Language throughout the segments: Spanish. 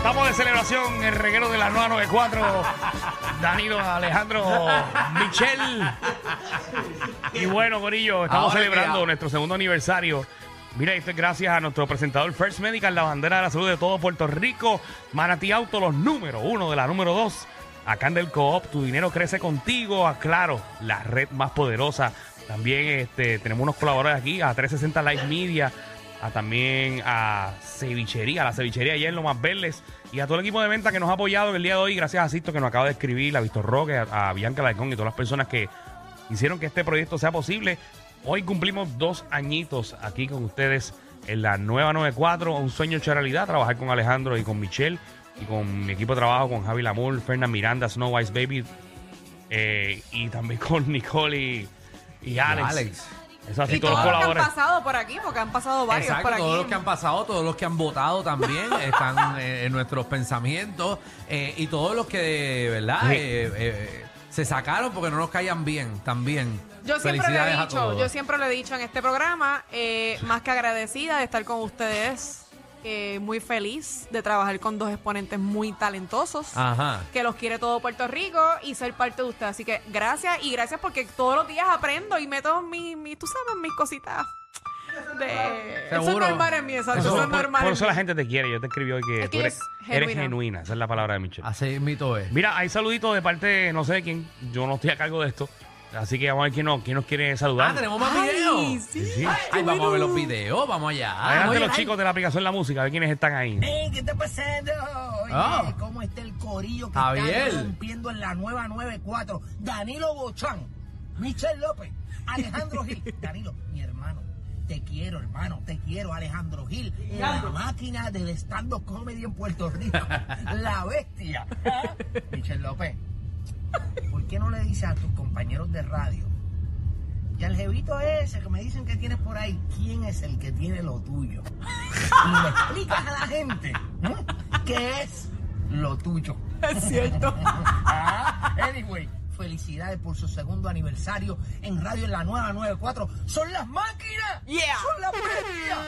Estamos de celebración, el reguero de la 994. Danilo, Alejandro, Michelle. Y bueno, Corillo, estamos Ahora celebrando nuestro segundo aniversario. Mira, esto es gracias a nuestro presentador First Medical, la bandera de la salud de todo Puerto Rico. Manatí Auto, los número uno de la número dos. Acá en Del Coop, tu dinero crece contigo. A Claro, la red más poderosa. También este, tenemos unos colaboradores aquí, a 360 Live Media, a también a Cevichería, a la Cevichería ayer en Lo Más Verdes, y a todo el equipo de venta que nos ha apoyado en el día de hoy. Gracias a Sisto que nos acaba de escribir, a Víctor Roque, a, a Bianca Laicón y todas las personas que hicieron que este proyecto sea posible. Hoy cumplimos dos añitos aquí con ustedes en la nueva 94, un sueño hecho realidad, trabajar con Alejandro y con Michelle y con mi equipo de trabajo, con Javi Lamour, Fernand Miranda, Snow White Baby eh, y también con Nicole y, y Alex. Alex. Eso así, Y todos todos los los que han colaboradores. pasado por aquí, porque han pasado varios Exacto, por aquí. todos los que han pasado, todos los que han votado también están eh, en nuestros pensamientos eh, y todos los que, ¿verdad? Sí. Eh, eh, se sacaron porque no nos caían bien también. Yo siempre le Felicidades he a dicho, todos. yo siempre le he dicho en este programa, eh, más que agradecida de estar con ustedes, eh, muy feliz de trabajar con dos exponentes muy talentosos. Ajá. que los quiere todo Puerto Rico y ser parte de usted. Así que gracias y gracias porque todos los días aprendo y meto mis, mis tú sabes, mis cositas. De... Eso es Seguro. normal en mí, exacto. Eso- Eso, es por, normal. por en eso la gente te quiere. Yo te escribí hoy que Es tú que eres, es eres genuina. Esa es la palabra de Michelle. Así mito es. Mira, hay saluditos de parte, no sé de quién. Yo no estoy a cargo de esto. Así que vamos a ver quién nos, quién nos quiere saludar. Ah, tenemos más videos. sí. Sí. Ay, vamos a ver los videos, vamos allá. Adelante Oye, los chicos de la aplicación La Música, a ver quiénes están ahí. Ey, ¿qué está pasando? Oye, Ah. ¿cómo está el corillo que Javier. está rompiendo en la nueva 94? Danilo Bochán, Michelle López, Alejandro Gil. Danilo, mi hermano, te quiero, hermano, te quiero, Alejandro Gil. La máquina del stand-up comedy en Puerto Rico. la bestia. ¿Ah? Michelle López, ¿por qué no le dices a tus compañeros de radio? Y al jevito ese que me dicen que tienes por ahí, ¿quién es el que tiene lo tuyo? Y le explicas a la gente ¿no? qué es lo tuyo. Es cierto. Ah, anyway, felicidades por su segundo aniversario en Radio en la Nueva 94. ¡Son las máquinas! Yeah. ¡Son las bestias!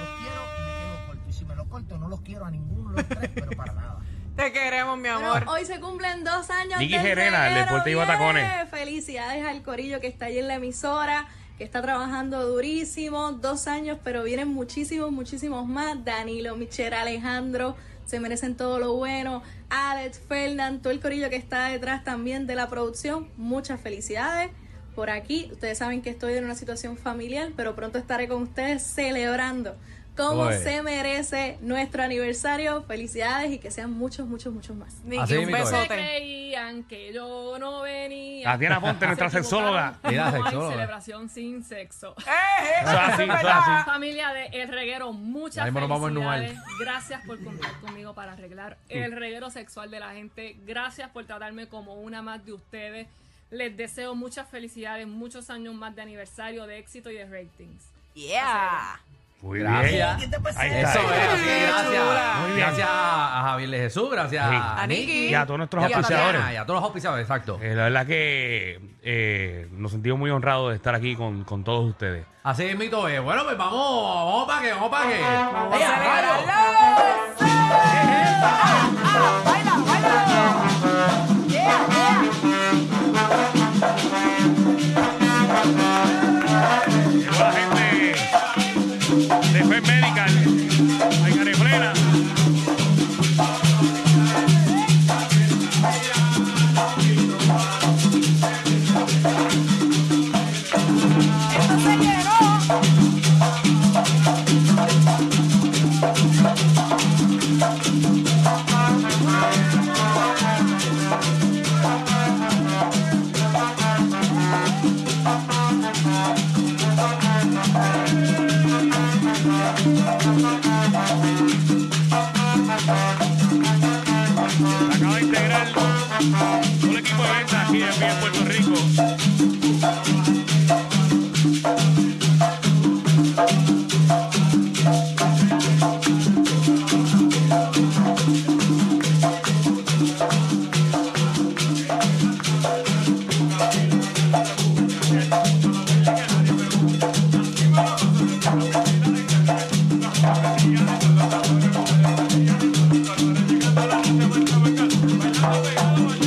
Los quiero y me quedo corto. Y si me lo corto, no los quiero a ninguno de los tres, pero para nada. Te queremos, mi amor. Bueno, hoy se cumplen dos años Nicky Gerena, el Deporte Iba. Tacones. Felicidades al corillo que está ahí en la emisora, que está trabajando durísimo. Dos años, pero vienen muchísimos, muchísimos más. Danilo, Michelle, Alejandro, se merecen todo lo bueno. Alex, Fernand, todo el corillo que está detrás también de la producción. Muchas felicidades por aquí. Ustedes saben que estoy en una situación familiar, pero pronto estaré con ustedes celebrando como Oye. se merece nuestro aniversario. Felicidades y que sean muchos, muchos, muchos más. Nicky, Así un es. Se besote. creían que yo no venía. Tatiana Ponte, nuestra Se equivocaron. sexóloga. Mira, No hay sexóloga. celebración sin sexo. Eh, eh, Eso es así, eso es así. Familia de El Reguero, muchas Ya mismo nos vamos a ennuar. felicidades. Gracias por contar conmigo para arreglar el reguero sexual de la gente. Gracias por tratarme como una más de ustedes. Les deseo muchas felicidades, muchos años más de aniversario, de éxito y de ratings. Yeah. Muy Gracias. Está. Eso es, así, gracias. Muy bien. Gracias a Javier de Jesús, gracias Sí. a, A Nicky. Y a todos nuestros y a Tatiana, auspiciadores. y a todos los auspiciadores, exacto. Eh, la verdad que eh, nos sentimos muy honrados de estar aquí con, con todos ustedes. Así es, mito. Bueno, pues vamos, vamos para que, vamos para que. Vamos. the car. Lord.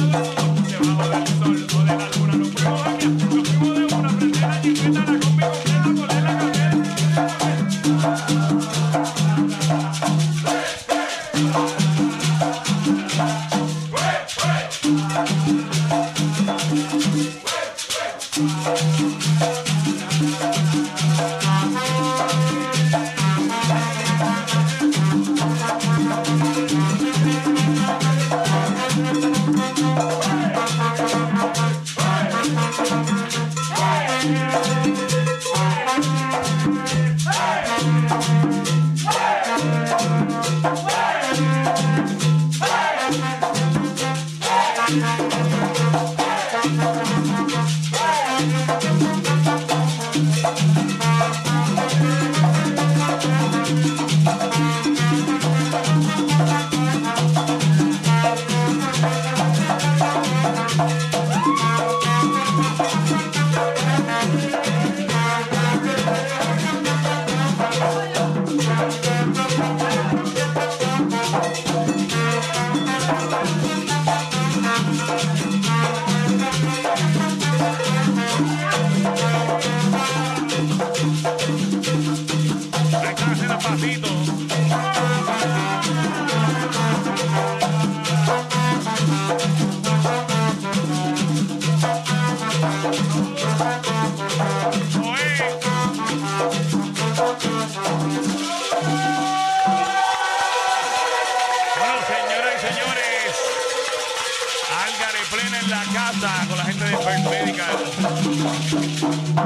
La casa con la gente de First Medical.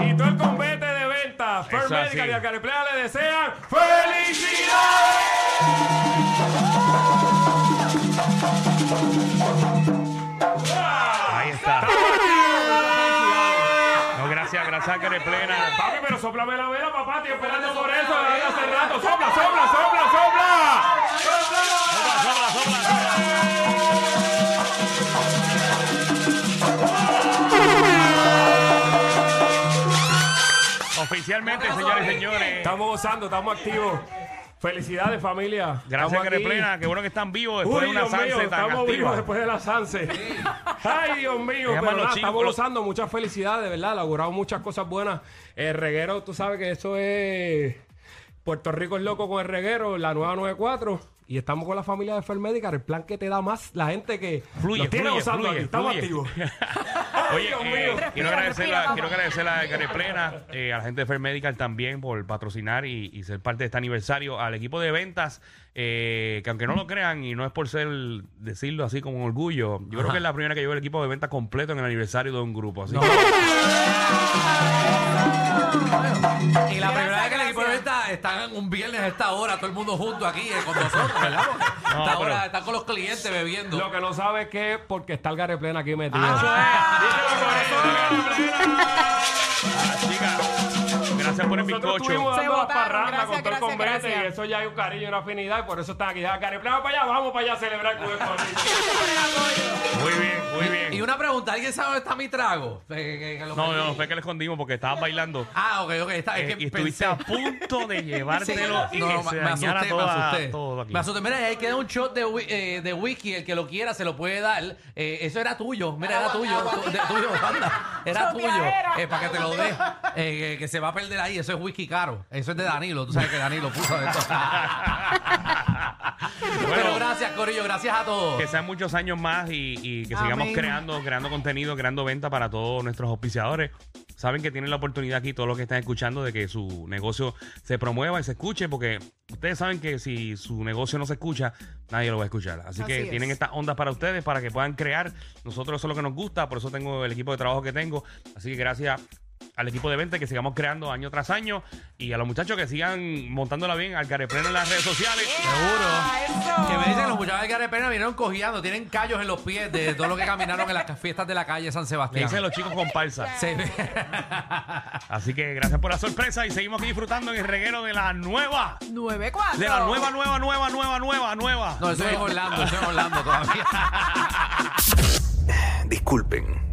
Y todo el combate de venta, First Eso así. Medical y Alcareplea le desean ¡Felicidades! Ahí está. No, gracias, gracias, Álgare plena. Papi, pero soplame la vela, papá, estoy esperando por eso desde hace rato. ¡Sopla, sopla, sopla, sopla! Sopla, Oficialmente, señores y señores. Estamos gozando, estamos activos. Felicidades, familia. Gracias, plena. Qué bueno que están vivos después Uy, de una Dios mío, Sanse tan estamos vivos activa. después de la Sanse. Ay, Dios mío, pero los nada, chicos, estamos gozando, muchas felicidades, de verdad, logramos muchas cosas buenas. El reguero, tú sabes que eso es Puerto Rico es loco con el reguero, la nueva 94. Y estamos con la familia de Fermedical, el plan que te da más la gente que Fluye, nos tiene fluye, gozando fluye, aquí. Estamos fluye. activos. Oye, eh, quiero Respira, agradecer respira, a, quiero agradecer a Gare Plena, eh, a la gente de Fair Medical también por patrocinar y, y ser parte de este aniversario, al equipo de ventas, eh, que aunque no lo crean y no es por ser decirlo así como un orgullo, yo creo que es la primera que llevo el equipo de ventas completo en el aniversario de un grupo. Así Y la primera vez que el equipo de gracias. venta están un viernes a esta hora, todo el mundo junto aquí eh, con nosotros, ¿verdad? Esta hora están con los clientes bebiendo. Lo que no sabe es que es porque está el Gare Plena aquí metido. Ah, chica, gracias por el Nosotros bizcocho. estuvimos Se dando las votaron, parrandas gracias, con todo el gracias, convete gracias. y eso ya hay un cariño y una afinidad y por eso están aquí. Ya, Plena para allá, vamos para allá a celebrar con el Muy bien, muy bien. Y una pregunta, ¿alguien sabe dónde está mi trago? Que- que lo No, perdí. no, fue que le escondimos porque estabas bailando. Ah, ok, ok. Está, eh, que y estuviste pensé- a punto de llevártelo y No, que no, se me dañara asusté, me toda- asusté. todo aquí. Me asusté. Mira, ahí queda un shot de, wi- eh, de whisky. El que lo quiera se lo puede dar. Eh, eso era tuyo. Mira, era tuyo. Tu- de- tuyo, anda. Era tuyo. Choteadera. Eh, para que te lo dé. Eh, que, que se va a perder ahí. Eso es whisky caro. Eso es de Danilo. Tú sabes que Danilo puso esto. Pero Bueno, gracias, Corillo. Gracias a todos. que sean muchos años más y, y que sigamos Amén. creando, creando contenido, creando venta para todos nuestros auspiciadores. Saben que tienen la oportunidad aquí, todos los que están escuchando, de que su negocio se promueva y se escuche, porque ustedes saben que si su negocio no se escucha, nadie lo va a escuchar. Así, Así que es. tienen estas ondas para ustedes, para que puedan crear. Nosotros eso es lo que nos gusta, por eso tengo el equipo de trabajo que tengo. Así que gracias al equipo de venta que sigamos creando año tras año y a los muchachos que sigan montándola bien al carepleno en las redes sociales. Eso. Que me dicen los muchachos de Carepena vinieron cojeando, tienen callos en los pies de todo lo que caminaron en las fiestas de la calle San Le Sebastián. dicen los chicos comparsa. Sí. Así que gracias por la sorpresa y seguimos aquí disfrutando en el reguero de la nueva. 9-4. De la nueva, nueva, nueva, nueva, nueva, nueva. No, eso es en Orlando, eso es en Orlando todavía. Disculpen,